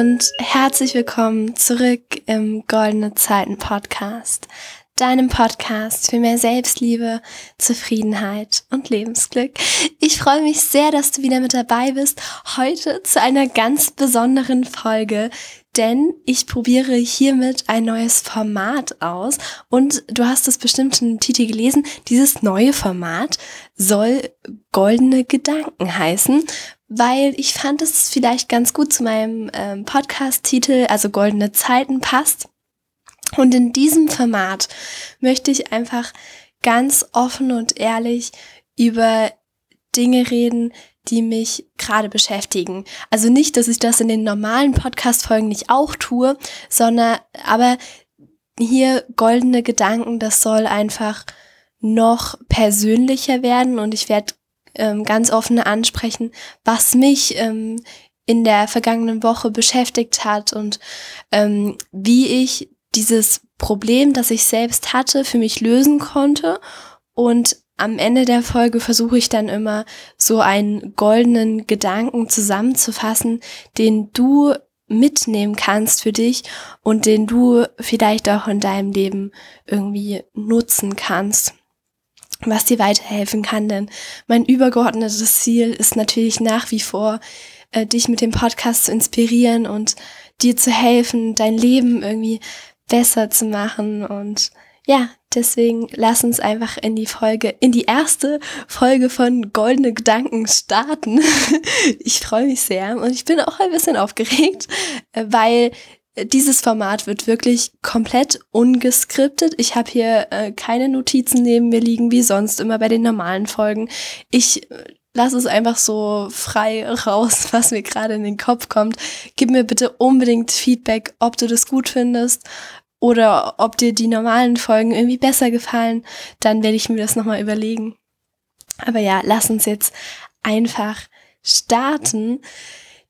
und herzlich willkommen zurück im Goldene Zeiten Podcast, deinem Podcast für mehr Selbstliebe, Zufriedenheit und Lebensglück. Ich freue mich sehr, dass du wieder mit dabei bist, heute zu einer ganz besonderen Folge, denn ich probiere hiermit ein neues Format aus und du hast es bestimmt im Titel gelesen, dieses neue Format soll goldene Gedanken heißen, weil ich fand, dass es vielleicht ganz gut zu meinem ähm, Podcast-Titel, also Goldene Zeiten, passt. Und in diesem Format möchte ich einfach ganz offen und ehrlich über Dinge reden, die mich gerade beschäftigen. Also nicht, dass ich das in den normalen Podcast-Folgen nicht auch tue, sondern aber hier goldene Gedanken, das soll einfach noch persönlicher werden und ich werde ähm, ganz offen ansprechen, was mich ähm, in der vergangenen Woche beschäftigt hat und ähm, wie ich dieses Problem, das ich selbst hatte, für mich lösen konnte. Und am Ende der Folge versuche ich dann immer so einen goldenen Gedanken zusammenzufassen, den du mitnehmen kannst für dich und den du vielleicht auch in deinem Leben irgendwie nutzen kannst was dir weiterhelfen kann. Denn mein übergeordnetes Ziel ist natürlich nach wie vor, äh, dich mit dem Podcast zu inspirieren und dir zu helfen, dein Leben irgendwie besser zu machen. Und ja, deswegen lass uns einfach in die Folge, in die erste Folge von Goldene Gedanken starten. ich freue mich sehr und ich bin auch ein bisschen aufgeregt, äh, weil dieses Format wird wirklich komplett ungeskriptet. Ich habe hier äh, keine Notizen neben mir liegen, wie sonst immer bei den normalen Folgen. Ich äh, lasse es einfach so frei raus, was mir gerade in den Kopf kommt. Gib mir bitte unbedingt Feedback, ob du das gut findest oder ob dir die normalen Folgen irgendwie besser gefallen. Dann werde ich mir das nochmal überlegen. Aber ja, lass uns jetzt einfach starten.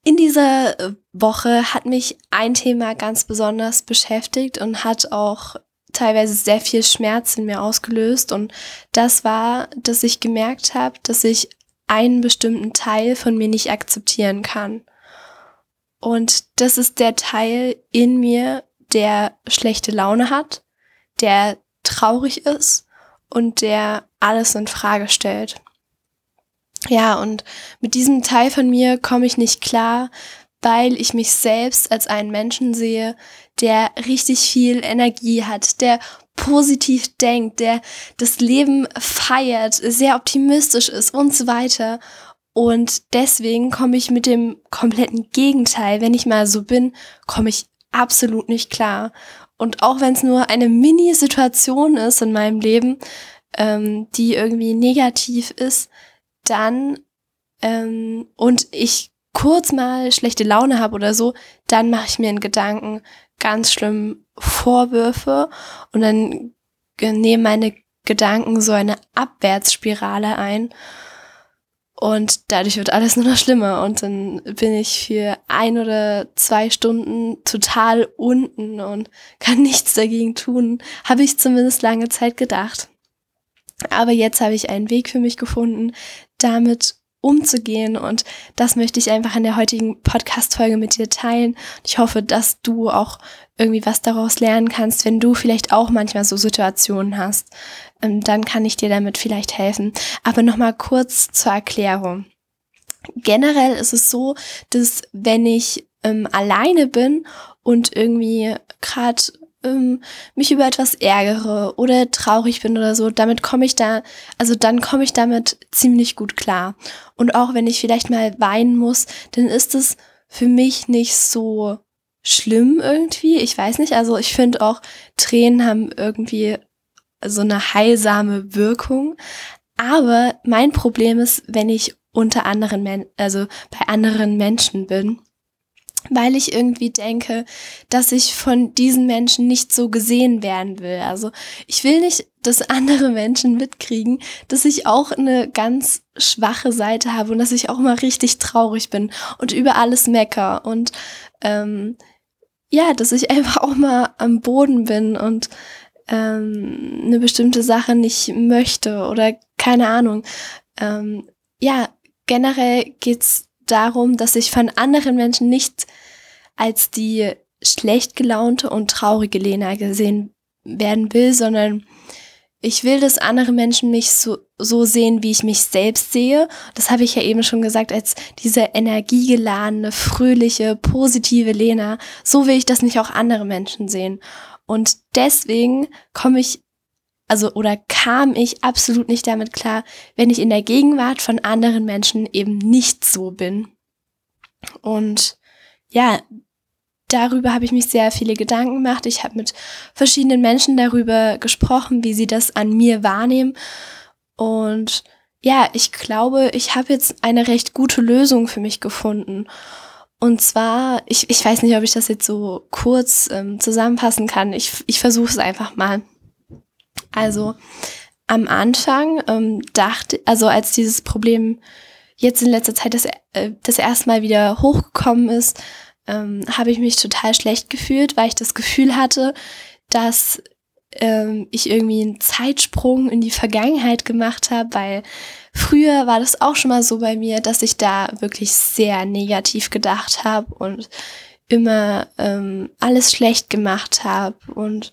In dieser äh, Woche hat mich ein Thema ganz besonders beschäftigt und hat auch teilweise sehr viel Schmerz in mir ausgelöst. Und das war, dass ich gemerkt habe, dass ich einen bestimmten Teil von mir nicht akzeptieren kann. Und das ist der Teil in mir, der schlechte Laune hat, der traurig ist und der alles in Frage stellt. Ja, und mit diesem Teil von mir komme ich nicht klar, weil ich mich selbst als einen Menschen sehe, der richtig viel Energie hat, der positiv denkt, der das Leben feiert, sehr optimistisch ist und so weiter. Und deswegen komme ich mit dem kompletten Gegenteil, wenn ich mal so bin, komme ich absolut nicht klar. Und auch wenn es nur eine Mini-Situation ist in meinem Leben, ähm, die irgendwie negativ ist, dann ähm, und ich kurz mal schlechte Laune habe oder so, dann mache ich mir in Gedanken ganz schlimm Vorwürfe und dann nehmen meine Gedanken so eine Abwärtsspirale ein und dadurch wird alles nur noch schlimmer und dann bin ich für ein oder zwei Stunden total unten und kann nichts dagegen tun, habe ich zumindest lange Zeit gedacht. Aber jetzt habe ich einen Weg für mich gefunden, damit umzugehen und das möchte ich einfach in der heutigen Podcast-Folge mit dir teilen. Ich hoffe, dass du auch irgendwie was daraus lernen kannst, wenn du vielleicht auch manchmal so Situationen hast. Ähm, dann kann ich dir damit vielleicht helfen. Aber nochmal kurz zur Erklärung. Generell ist es so, dass wenn ich ähm, alleine bin und irgendwie gerade ähm, mich über etwas ärgere oder traurig bin oder so, damit komme ich da, also dann komme ich damit ziemlich gut klar. Und auch wenn ich vielleicht mal weinen muss, dann ist es für mich nicht so schlimm irgendwie. Ich weiß nicht, also ich finde auch Tränen haben irgendwie so eine heilsame Wirkung. Aber mein Problem ist, wenn ich unter anderen, Men also bei anderen Menschen bin weil ich irgendwie denke, dass ich von diesen Menschen nicht so gesehen werden will. Also ich will nicht, dass andere Menschen mitkriegen, dass ich auch eine ganz schwache Seite habe und dass ich auch mal richtig traurig bin und über alles mecker und ähm, ja, dass ich einfach auch mal am Boden bin und ähm, eine bestimmte Sache nicht möchte oder keine Ahnung. Ähm, ja, generell geht's darum, dass ich von anderen Menschen nicht als die schlecht gelaunte und traurige Lena gesehen werden will, sondern ich will, dass andere Menschen mich so, so sehen, wie ich mich selbst sehe. Das habe ich ja eben schon gesagt, als diese energiegeladene, fröhliche, positive Lena. So will ich, dass mich auch andere Menschen sehen. Und deswegen komme ich, also oder kam ich absolut nicht damit klar, wenn ich in der Gegenwart von anderen Menschen eben nicht so bin. Und ja, darüber habe ich mich sehr viele Gedanken gemacht. Ich habe mit verschiedenen Menschen darüber gesprochen, wie sie das an mir wahrnehmen. Und ja, ich glaube, ich habe jetzt eine recht gute Lösung für mich gefunden. Und zwar, ich, ich weiß nicht, ob ich das jetzt so kurz ähm, zusammenfassen kann. Ich, ich versuche es einfach mal. Also am Anfang ähm, dachte, also als dieses Problem jetzt in letzter Zeit das, äh, das erste Mal wieder hochgekommen ist, ähm, habe ich mich total schlecht gefühlt, weil ich das Gefühl hatte, dass ähm, ich irgendwie einen Zeitsprung in die Vergangenheit gemacht habe, weil früher war das auch schon mal so bei mir, dass ich da wirklich sehr negativ gedacht habe und immer ähm, alles schlecht gemacht habe und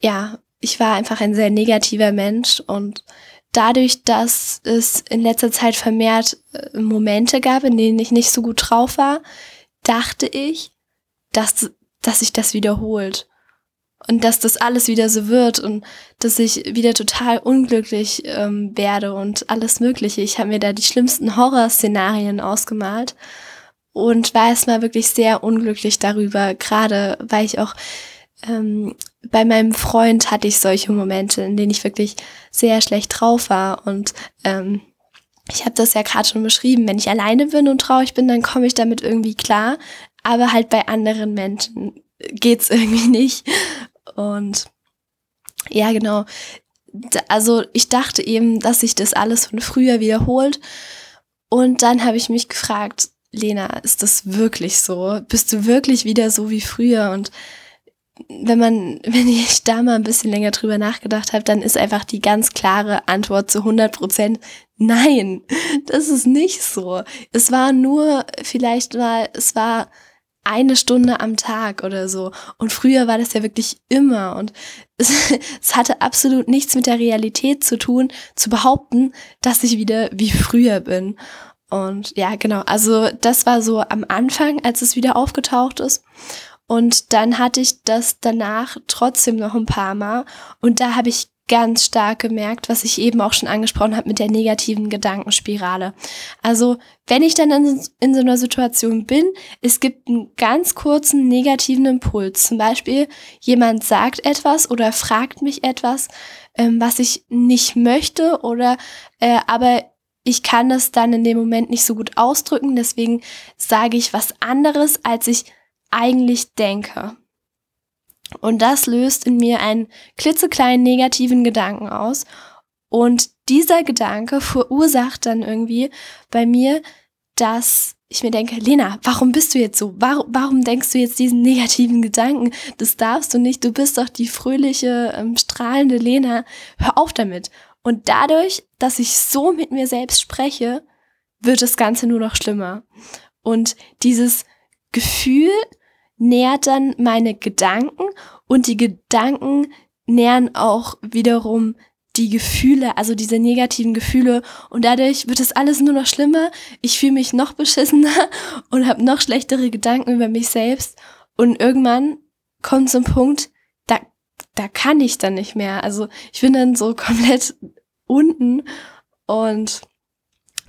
ja, ich war einfach ein sehr negativer Mensch und dadurch, dass es in letzter Zeit vermehrt äh, Momente gab, in denen ich nicht so gut drauf war, dachte ich, dass, dass sich das wiederholt. Und dass das alles wieder so wird und dass ich wieder total unglücklich ähm, werde und alles Mögliche. Ich habe mir da die schlimmsten Horrorszenarien ausgemalt und war erstmal wirklich sehr unglücklich darüber, gerade weil ich auch ähm, bei meinem Freund hatte ich solche Momente, in denen ich wirklich sehr schlecht drauf war und ähm, ich habe das ja gerade schon beschrieben, wenn ich alleine bin und traurig bin, dann komme ich damit irgendwie klar, aber halt bei anderen Menschen geht's irgendwie nicht. Und ja, genau. Also ich dachte eben, dass sich das alles von früher wiederholt. Und dann habe ich mich gefragt, Lena, ist das wirklich so? Bist du wirklich wieder so wie früher? Und wenn man, wenn ich da mal ein bisschen länger drüber nachgedacht habe, dann ist einfach die ganz klare Antwort zu 100 Prozent nein, das ist nicht so. Es war nur vielleicht mal, es war eine Stunde am Tag oder so. Und früher war das ja wirklich immer. Und es, es, hatte absolut nichts mit der Realität zu tun, zu behaupten, dass ich wieder wie früher bin. Und ja, genau. Also das war so am Anfang, als es wieder aufgetaucht ist. Und dann hatte ich das danach trotzdem noch ein paar Mal. Und da habe ich ganz stark gemerkt, was ich eben auch schon angesprochen habe mit der negativen Gedankenspirale. Also wenn ich dann in, in, so einer Situation bin, es gibt einen ganz kurzen negativen Impuls. Zum Beispiel jemand sagt etwas oder fragt mich etwas, ähm, was ich nicht möchte oder äh, aber ich kann das dann in dem Moment nicht so gut ausdrücken. Deswegen sage ich was anderes, als ich eigentlich denke. Und das löst in mir einen klitzekleinen negativen Gedanken aus. Und dieser Gedanke verursacht dann irgendwie bei mir, dass ich mir denke, Lena, warum bist du jetzt so? Warum, warum denkst du jetzt diesen negativen Gedanken? Das darfst du nicht. Du bist doch die fröhliche, ähm, strahlende Lena. Hör auf damit. Und dadurch, dass ich so mit mir selbst spreche, wird das Ganze nur noch schlimmer. Und dieses Gefühl, nährt dann meine Gedanken und die Gedanken nähren auch wiederum die Gefühle, also diese negativen Gefühle und dadurch wird es alles nur noch schlimmer. Ich fühle mich noch beschissener und habe noch schlechtere Gedanken über mich selbst und irgendwann kommt so ein Punkt, da da kann ich dann nicht mehr. Also ich bin dann so komplett unten und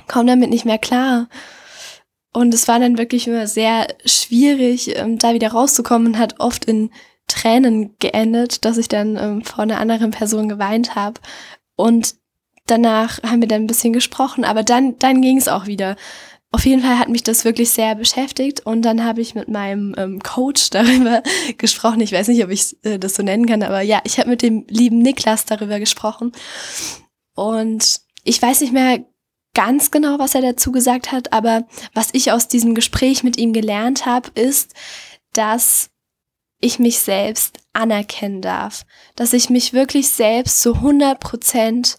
komme damit nicht mehr klar. Und es war dann wirklich immer sehr schwierig, ähm, da wieder rauszukommen und hat oft in Tränen geendet, dass ich dann ähm, vor einer anderen Person geweint habe. Und danach haben wir dann ein bisschen gesprochen, aber dann, dann ging es auch wieder. Auf jeden Fall hat mich das wirklich sehr beschäftigt und dann habe ich mit meinem ähm, Coach darüber gesprochen. Ich weiß nicht, ob ich äh, das so nennen kann, aber ja, ich habe mit dem lieben Niklas darüber gesprochen. Und ich weiß nicht mehr ganz genau, was er dazu gesagt hat, aber was ich aus diesem Gespräch mit ihm gelernt habe, ist, dass ich mich selbst anerkennen darf, dass ich mich wirklich selbst zu 100 Prozent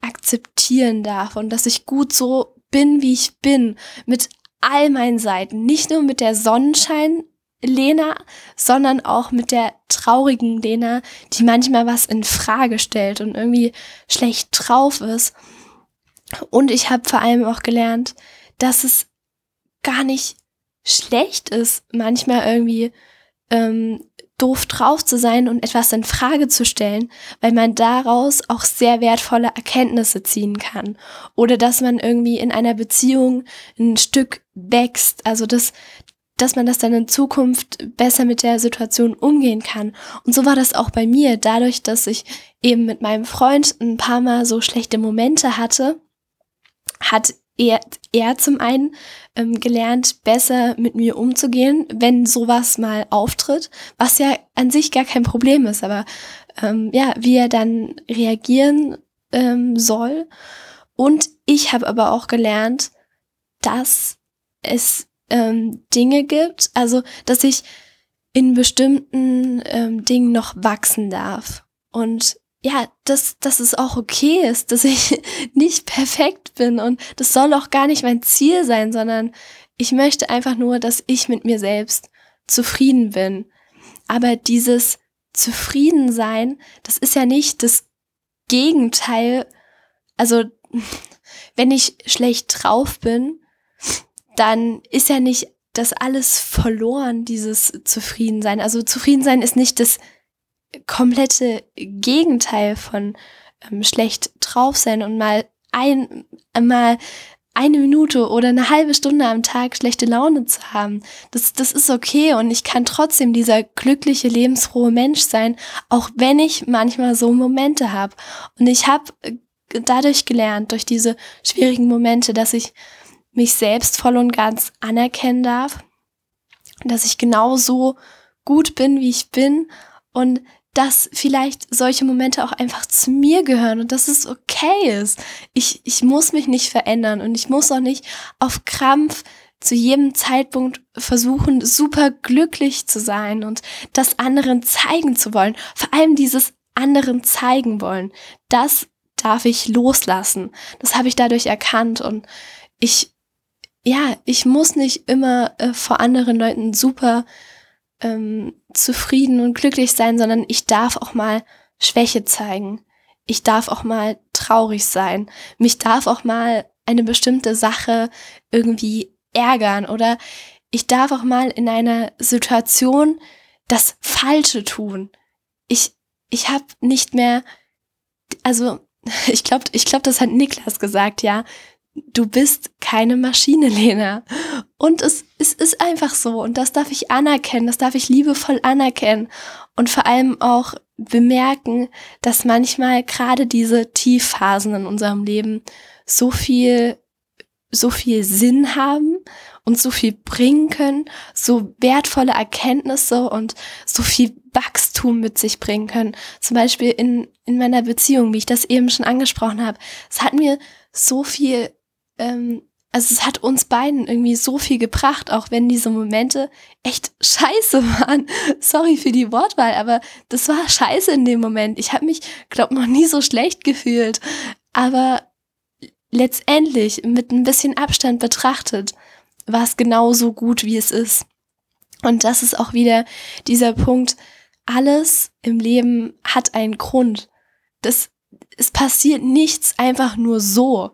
akzeptieren darf und dass ich gut so bin, wie ich bin, mit all meinen Seiten, nicht nur mit der Sonnenschein Lena, sondern auch mit der traurigen Lena, die manchmal was in Frage stellt und irgendwie schlecht drauf ist. Und ich habe vor allem auch gelernt, dass es gar nicht schlecht ist, manchmal irgendwie ähm, doof drauf zu sein und etwas in Frage zu stellen, weil man daraus auch sehr wertvolle Erkenntnisse ziehen kann. Oder dass man irgendwie in einer Beziehung ein Stück wächst, also dass, dass man das dann in Zukunft besser mit der Situation umgehen kann. Und so war das auch bei mir, dadurch, dass ich eben mit meinem Freund ein paar Mal so schlechte Momente hatte, hat er, er zum einen ähm, gelernt, besser mit mir umzugehen, wenn sowas mal auftritt, was ja an sich gar kein Problem ist, aber ähm, ja, wie er dann reagieren ähm, soll. Und ich habe aber auch gelernt, dass es ähm, Dinge gibt, also dass ich in bestimmten ähm, Dingen noch wachsen darf. Und ja, dass, dass es auch okay ist, dass ich nicht perfekt bin und das soll auch gar nicht mein Ziel sein, sondern ich möchte einfach nur, dass ich mit mir selbst zufrieden bin. Aber dieses Zufriedensein, das ist ja nicht das Gegenteil. Also, wenn ich schlecht drauf bin, dann ist ja nicht das alles verloren, dieses Zufriedensein. Also Zufriedensein ist nicht das komplette Gegenteil von ähm, schlecht drauf sein und mal ein, mal eine Minute oder eine halbe Stunde am Tag schlechte Laune zu haben. Das, das ist okay und ich kann trotzdem dieser glückliche, lebensfrohe Mensch sein, auch wenn ich manchmal so Momente habe. Und ich habe äh, dadurch gelernt, durch diese schwierigen Momente, dass ich mich selbst voll und ganz anerkennen darf, dass ich genauso gut bin, wie ich bin und dass vielleicht solche Momente auch einfach zu mir gehören und dass es okay ist. Ich, ich muss mich nicht verändern und ich muss auch nicht auf Krampf zu jedem Zeitpunkt versuchen, super glücklich zu sein und das anderen zeigen zu wollen. Vor allem dieses anderen zeigen wollen. Das darf ich loslassen. Das habe ich dadurch erkannt und ich, ja, ich muss nicht immer äh, vor anderen Leuten super ähm, zufrieden und glücklich sein, sondern ich darf auch mal Schwäche zeigen. Ich darf auch mal traurig sein. Mich darf auch mal eine bestimmte Sache irgendwie ärgern oder ich darf auch mal in einer Situation das Falsche tun. Ich, ich habe nicht mehr, also ich glaube, ich glaube, das hat Niklas gesagt, ja du bist keine Maschine, Lena. Und es, es ist einfach so. Und das darf ich anerkennen, das darf ich liebevoll anerkennen. Und vor allem auch bemerken, dass manchmal gerade diese Tiefphasen in unserem Leben so viel, so viel Sinn haben und so viel bringen können, so wertvolle Erkenntnisse und so viel Wachstum mit sich bringen können. Zum Beispiel in, in meiner Beziehung, wie ich das eben schon angesprochen habe. Es hat mir so viel ähm, also es hat uns beiden irgendwie so viel gebracht, auch wenn diese Momente echt scheiße waren. Sorry für die Wortwahl, aber das war scheiße in dem Moment. Ich habe mich, glaube noch nie so schlecht gefühlt. Aber letztendlich, mit ein bisschen Abstand betrachtet, war es genauso gut, wie es ist. Und das ist auch wieder dieser Punkt, alles im Leben hat einen Grund. Das, es passiert nichts einfach nur so.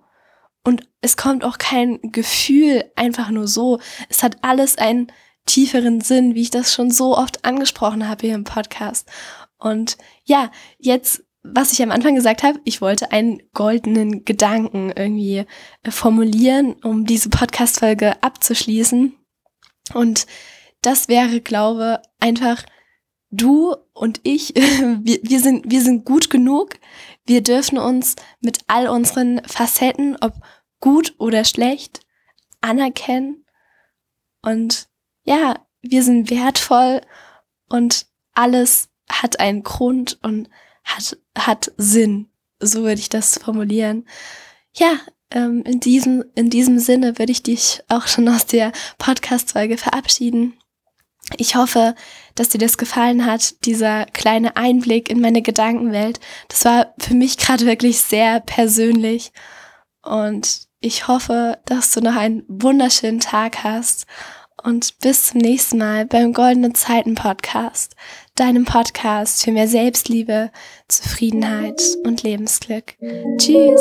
Und es kommt auch kein Gefühl einfach nur so. Es hat alles einen tieferen Sinn, wie ich das schon so oft angesprochen habe hier im Podcast. Und ja, jetzt, was ich am Anfang gesagt habe, ich wollte einen goldenen Gedanken irgendwie äh, formulieren, um diese Podcast-Folge abzuschließen. Und das wäre, glaube einfach du und ich, wir, wir, sind, wir sind gut genug. Wir dürfen uns mit all unseren Facetten, ob gut oder schlecht, anerkennen. Und ja, wir sind wertvoll und alles hat einen Grund und hat, hat Sinn. So würde ich das formulieren. Ja, ähm, in, diesem, in diesem Sinne würde ich dich auch schon aus der Podcast-Folge verabschieden. Ich hoffe, dass dir das gefallen hat, dieser kleine Einblick in meine Gedankenwelt. Das war für mich gerade wirklich sehr persönlich. Und ich hoffe, dass du noch einen wunderschönen Tag hast und bis zum nächsten Mal beim Goldene Zeiten Podcast, deinem Podcast für mehr Selbstliebe, Zufriedenheit und Lebensglück. Tschüss!